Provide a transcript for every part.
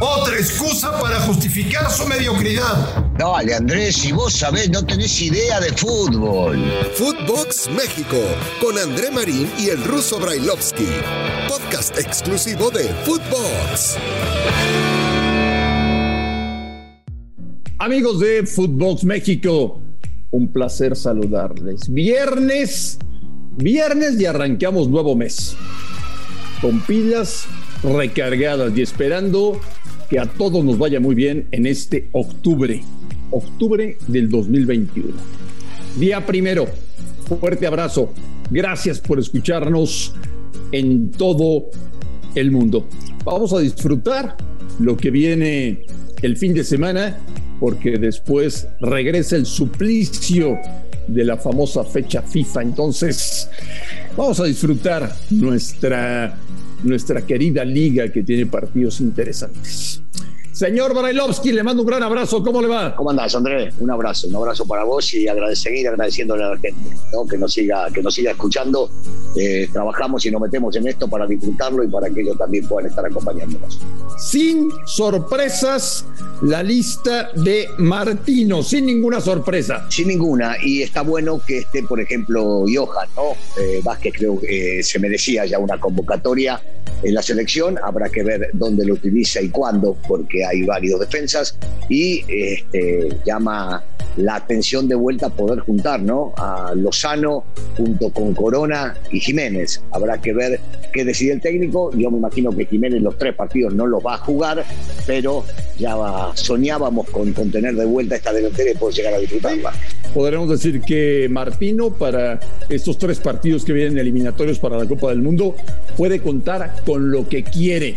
Otra excusa para justificar su mediocridad. Dale, Andrés, si vos sabés, no tenés idea de fútbol. Footbox México, con André Marín y el ruso Brailovsky. Podcast exclusivo de Footbox. Amigos de Footbox México, un placer saludarles. Viernes, viernes y arrancamos nuevo mes. Con pilas recargadas y esperando que a todos nos vaya muy bien en este octubre, octubre del 2021. Día primero, fuerte abrazo. Gracias por escucharnos en todo el mundo. Vamos a disfrutar lo que viene el fin de semana porque después regresa el suplicio de la famosa fecha FIFA. Entonces, vamos a disfrutar nuestra nuestra querida liga que tiene partidos interesantes. Señor Barailovsky, le mando un gran abrazo. ¿Cómo le va? ¿Cómo andás, Andrés? Un abrazo, un abrazo para vos y seguir agradeciéndole a la gente que, nos siga, que nos siga escuchando. Eh, trabajamos y nos metemos en esto para disfrutarlo y para que ellos también puedan estar acompañándonos. Sin sorpresas, la lista de Martino, sin ninguna sorpresa. Sin ninguna, y está bueno que esté, por ejemplo, Johan, ¿no? Eh, Vázquez creo que eh, se merecía ya una convocatoria en la selección, habrá que ver dónde lo utiliza y cuándo, porque hay varios defensas y este, llama la atención de vuelta poder juntar ¿no? a Lozano junto con Corona y Jiménez. Habrá que ver qué decide el técnico. Yo me imagino que Jiménez los tres partidos no los va a jugar, pero ya soñábamos con, con tener de vuelta esta delantera y poder llegar a disfrutarla. Podremos decir que Martino para estos tres partidos que vienen eliminatorios para la Copa del Mundo puede contar con lo que quiere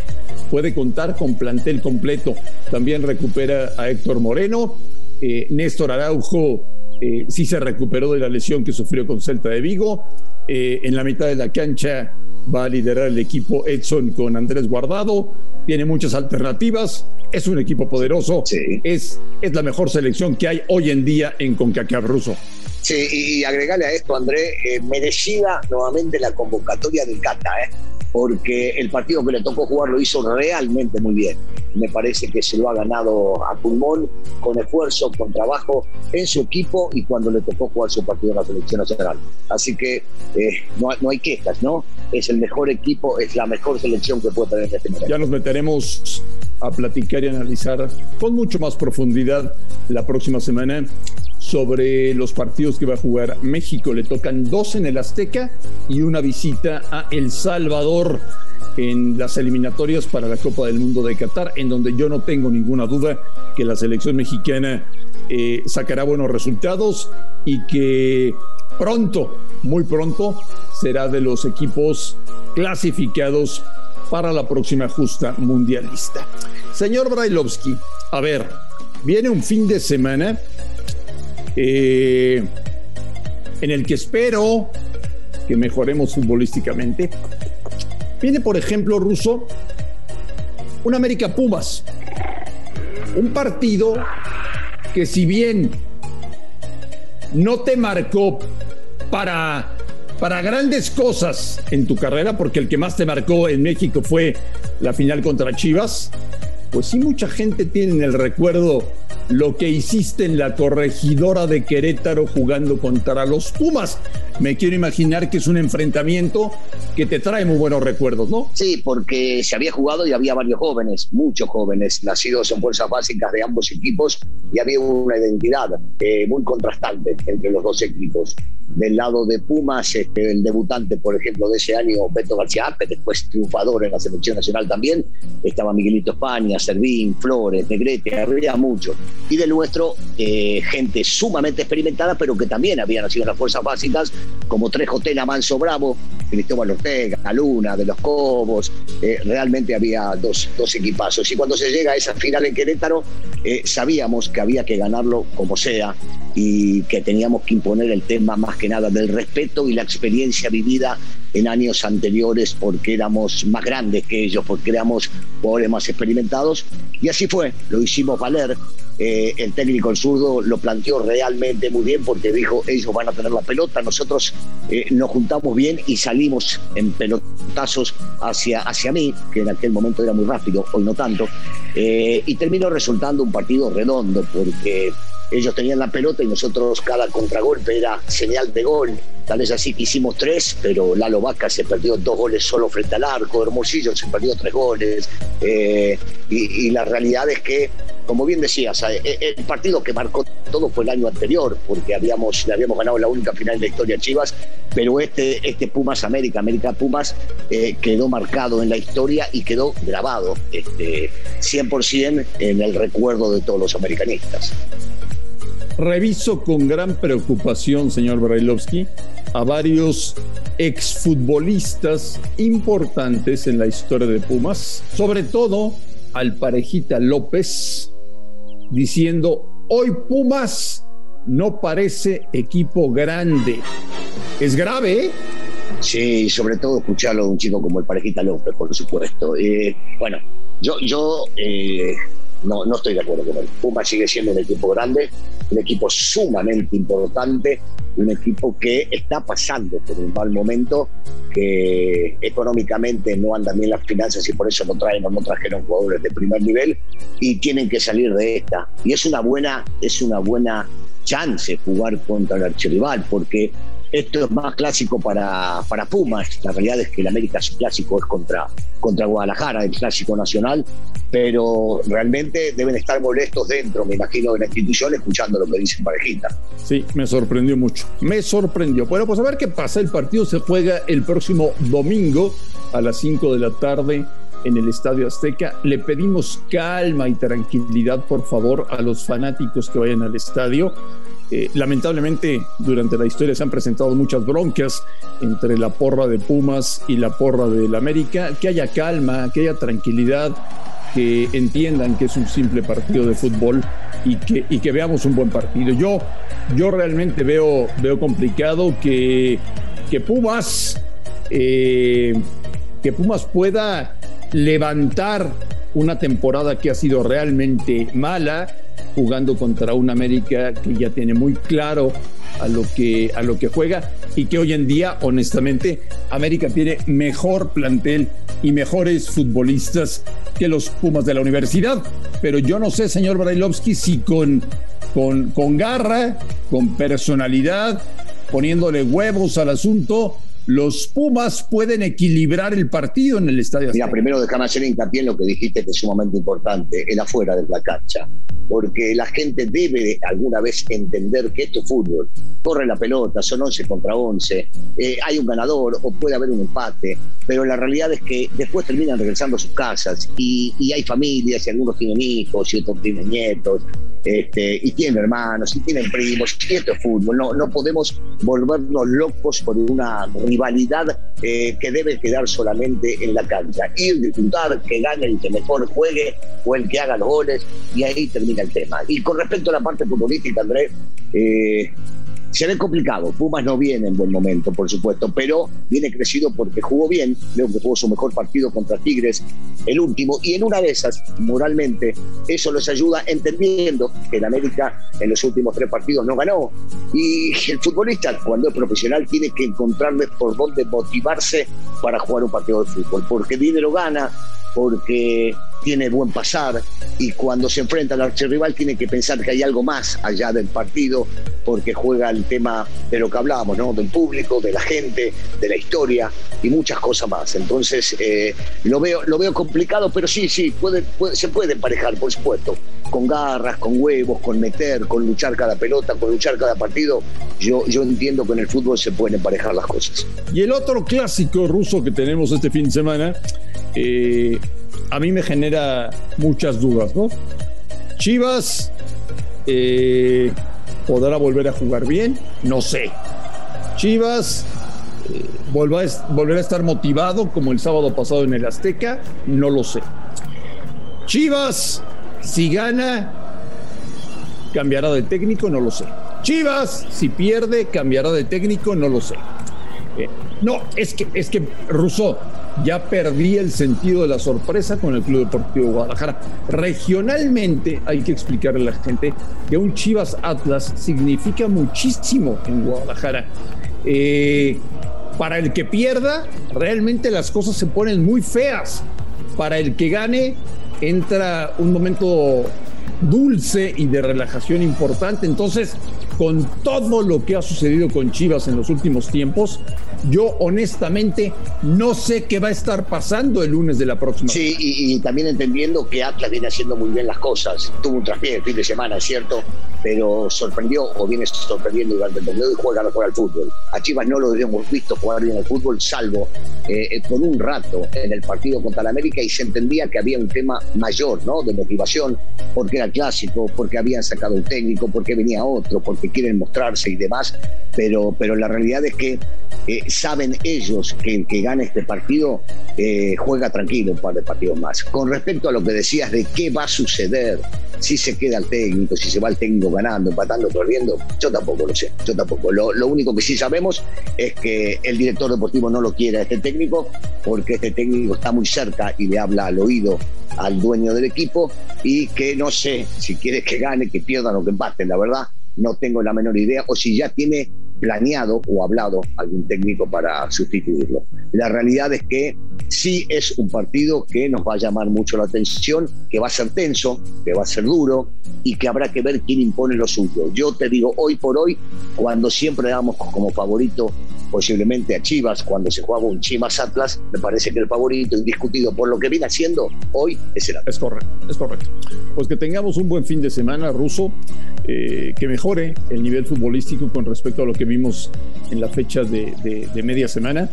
puede contar con plantel completo. También recupera a Héctor Moreno. Eh, Néstor Araujo eh, sí se recuperó de la lesión que sufrió con Celta de Vigo. Eh, en la mitad de la cancha va a liderar el equipo Edson con Andrés Guardado. Tiene muchas alternativas. Es un equipo poderoso. Es, es la mejor selección que hay hoy en día en CONCACAF ruso. Sí, y agregarle a esto, André, merecida nuevamente la convocatoria del Cata, ¿eh? Porque el partido que le tocó jugar lo hizo realmente muy bien. Me parece que se lo ha ganado a pulmón, con esfuerzo, con trabajo en su equipo y cuando le tocó jugar su partido en la selección nacional. Así que eh, no, hay quejas, ¿no? Es el mejor equipo, es la mejor selección que puede tener en este momento. Ya nos meteremos a platicar y analizar con mucho más profundidad la próxima semana sobre los partidos que va a jugar México. Le tocan dos en el Azteca y una visita a El Salvador en las eliminatorias para la Copa del Mundo de Qatar, en donde yo no tengo ninguna duda que la selección mexicana eh, sacará buenos resultados y que pronto, muy pronto, será de los equipos clasificados para la próxima justa mundialista. Señor Brailovsky, a ver, viene un fin de semana eh, en el que espero que mejoremos futbolísticamente. Viene, por ejemplo, Ruso, un América Pumas, un partido que si bien no te marcó para, para grandes cosas en tu carrera, porque el que más te marcó en México fue la final contra Chivas, pues sí mucha gente tiene en el recuerdo lo que hiciste en la corregidora de Querétaro jugando contra los Pumas. Me quiero imaginar que es un enfrentamiento que te trae muy buenos recuerdos, ¿no? Sí, porque se había jugado y había varios jóvenes, muchos jóvenes, nacidos en fuerzas básicas de ambos equipos y había una identidad eh, muy contrastante entre los dos equipos. Del lado de Pumas, este, el debutante, por ejemplo, de ese año, Beto García Ape, después triunfador en la selección nacional también, estaba Miguelito España, Servín, Flores, Negrete, había mucho y del nuestro eh, gente sumamente experimentada, pero que también había nacido en las fuerzas básicas, como Trejo Tena, Manso Bravo, Cristóbal Ortega, Luna, de los Cobos, eh, realmente había dos, dos, equipazos. Y cuando se llega a esa final en Querétaro, eh, sabíamos que había que ganarlo como sea y que teníamos que imponer el tema más que nada del respeto y la experiencia vivida en años anteriores porque éramos más grandes que ellos, porque éramos jugadores más experimentados. Y así fue, lo hicimos valer eh, el técnico el zurdo lo planteó realmente muy bien porque dijo ellos van a tener la pelota, nosotros eh, nos juntamos bien y salimos en pelotazos hacia, hacia mí, que en aquel momento era muy rápido, hoy no tanto, eh, y terminó resultando un partido redondo porque ellos tenían la pelota y nosotros cada contragolpe era señal de gol. Tal vez así que hicimos tres, pero Lalo Vaca se perdió dos goles solo frente al arco, Hermosillo se perdió tres goles. y, y, la realidad es que como bien decías, eh, eh, el partido que marcó todo fue el año anterior, porque habíamos, le habíamos ganado la única final de la historia a Chivas, pero este, este Pumas América, América Pumas, eh, quedó marcado en la historia y quedó grabado este, 100% en el recuerdo de todos los americanistas. Reviso con gran preocupación, señor Brailovsky, a varios exfutbolistas importantes en la historia de Pumas, sobre todo al parejita López, diciendo, hoy Pumas no parece equipo grande. Es grave, ¿eh? Sí, sobre todo escucharlo de un chico como el Parejita López, por supuesto. Eh, bueno, yo, yo eh, no, no estoy de acuerdo con él. Pumas sigue siendo un equipo grande, un equipo sumamente importante, un equipo que está pasando por un mal momento, que económicamente no andan bien las finanzas y por eso no traen o no trajeron jugadores de primer nivel y tienen que salir de esta. Y es una buena, es una buena chance jugar contra el archirrival, porque esto es más clásico para, para Pumas. La realidad es que el América su clásico es contra, contra Guadalajara, el clásico nacional, pero realmente deben estar molestos dentro, me imagino, de la institución, escuchando lo que dicen parejita. Sí, me sorprendió mucho. Me sorprendió. Bueno, pues a ver qué pasa. El partido se juega el próximo domingo a las 5 de la tarde en el Estadio Azteca. Le pedimos calma y tranquilidad, por favor, a los fanáticos que vayan al estadio. Eh, lamentablemente, durante la historia se han presentado muchas broncas entre la porra de Pumas y la porra del América. Que haya calma, que haya tranquilidad, que entiendan que es un simple partido de fútbol y que, y que veamos un buen partido. Yo, yo realmente veo, veo complicado que, que Pumas. Eh, que Pumas pueda levantar una temporada que ha sido realmente mala, jugando contra un América que ya tiene muy claro a lo que a lo que juega y que hoy en día honestamente América tiene mejor plantel y mejores futbolistas que los Pumas de la universidad, pero yo no sé, señor Brailovsky, si con con con garra, con personalidad, poniéndole huevos al asunto, los Pumas pueden equilibrar el partido en el estadio. Mira, primero déjame hacer hincapié en lo que dijiste que es sumamente importante, el afuera de la cancha. Porque la gente debe alguna vez entender que esto es fútbol. Corre la pelota, son 11 contra 11, eh, hay un ganador o puede haber un empate, pero la realidad es que después terminan regresando a sus casas y, y hay familias y algunos tienen hijos y otros tienen nietos este, y tienen hermanos, y tienen primos, y esto es fútbol. No, no podemos volvernos locos por una rivalidad eh, que debe quedar solamente en la cancha. Ir, disfrutar, que gane el que mejor juegue o el que haga los goles, y ahí termina el tema. Y con respecto a la parte futbolística, Andrés, eh, se ve complicado. Pumas no viene en buen momento, por supuesto, pero viene crecido porque jugó bien. Creo que jugó su mejor partido contra Tigres, el último. Y en una de esas, moralmente, eso les ayuda entendiendo que el América en los últimos tres partidos no ganó. Y el futbolista, cuando es profesional, tiene que encontrarle por dónde motivarse para jugar un partido de fútbol. Porque dinero gana, porque tiene buen pasar y cuando se enfrenta al archirrival tiene que pensar que hay algo más allá del partido porque juega el tema de lo que hablábamos, ¿no? del público, de la gente, de la historia y muchas cosas más. Entonces eh, lo, veo, lo veo complicado, pero sí, sí, se puede emparejar, por supuesto, con garras, con huevos, con meter, con luchar cada pelota, con luchar cada partido. Yo, yo entiendo que en el fútbol se pueden emparejar las cosas. Y el otro clásico ruso que tenemos este fin de semana, eh, a mí me genera muchas dudas, ¿no? Chivas eh, podrá volver a jugar bien, no sé. Chivas eh, volverá a estar motivado como el sábado pasado en el Azteca, no lo sé. Chivas, si gana, cambiará de técnico, no lo sé. Chivas, si pierde, cambiará de técnico, no lo sé. Eh, no, es que, es que, Rousseau, ya perdí el sentido de la sorpresa con el Club Deportivo Guadalajara. Regionalmente hay que explicarle a la gente que un Chivas Atlas significa muchísimo en Guadalajara. Eh, para el que pierda, realmente las cosas se ponen muy feas. Para el que gane, entra un momento dulce y de relajación importante. Entonces, con todo lo que ha sucedido con Chivas en los últimos tiempos, yo honestamente no sé qué va a estar pasando el lunes de la próxima. Sí, y, también entendiendo que Atlas viene haciendo muy bien las cosas. Tuvo un traspié el fin de semana, es cierto, pero sorprendió o viene sorprendiendo durante el torneo y juega mejor al fútbol. A Chivas no lo habíamos visto jugar bien al fútbol, salvo eh, eh, por un rato en el partido contra la América y se entendía que había un tema mayor, ¿no? De motivación, porque era clásico, porque habían sacado un técnico, porque venía otro, porque quieren mostrarse y demás, pero, pero la realidad es que eh, saben ellos que el que gane este partido eh, juega tranquilo un par de partidos más. Con respecto a lo que decías de qué va a suceder, si se queda el técnico, si se va el técnico ganando, empatando, perdiendo, yo tampoco lo sé, yo tampoco. Lo, lo único que sí sabemos es que el director deportivo no lo quiere a este técnico porque este técnico está muy cerca y le habla al oído al dueño del equipo y que no sé si quiere que gane, que pierdan o que empaten, la verdad no tengo la menor idea, o si ya tiene planeado o hablado algún técnico para sustituirlo. La realidad es que sí es un partido que nos va a llamar mucho la atención, que va a ser tenso, que va a ser duro y que habrá que ver quién impone lo suyo. Yo te digo, hoy por hoy, cuando siempre damos como favorito posiblemente a Chivas cuando se juega un Chivas Atlas, me parece que el favorito indiscutido por lo que viene haciendo hoy es el Atlas. Es correcto, es correcto. Pues que tengamos un buen fin de semana ruso, eh, que mejore el nivel futbolístico con respecto a lo que vimos en la fecha de, media semana,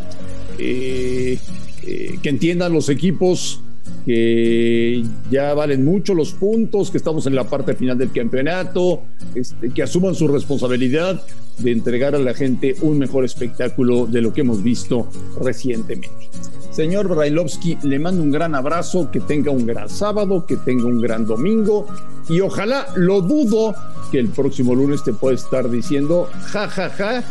eh, eh, que entiendan los equipos que ya valen mucho los puntos, que estamos en la parte final del campeonato, este, que asuman su responsabilidad de entregar a la gente un mejor espectáculo de lo que hemos visto recientemente. Señor Brailovsky, le mando un gran abrazo, que tenga un gran sábado, que tenga un gran domingo y ojalá, lo dudo, que el próximo lunes te pueda estar diciendo, ja, ja, ja,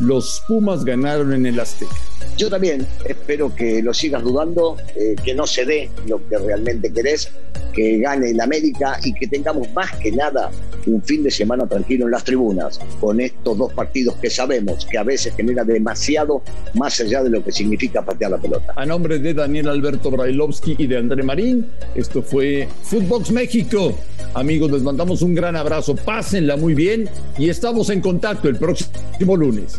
los Pumas ganaron en el Azteca. Yo también espero que lo sigas dudando, eh, que no se dé lo que realmente querés, que gane el América y que tengamos más que nada un fin de semana tranquilo en las tribunas, con estos dos partidos que sabemos que a veces genera demasiado más allá de lo que significa patear la pelota. A nombre de Daniel Alberto Brailovsky y de André Marín, esto fue Footbox México. Amigos, les mandamos un gran abrazo, pásenla muy bien y estamos en contacto el próximo lunes.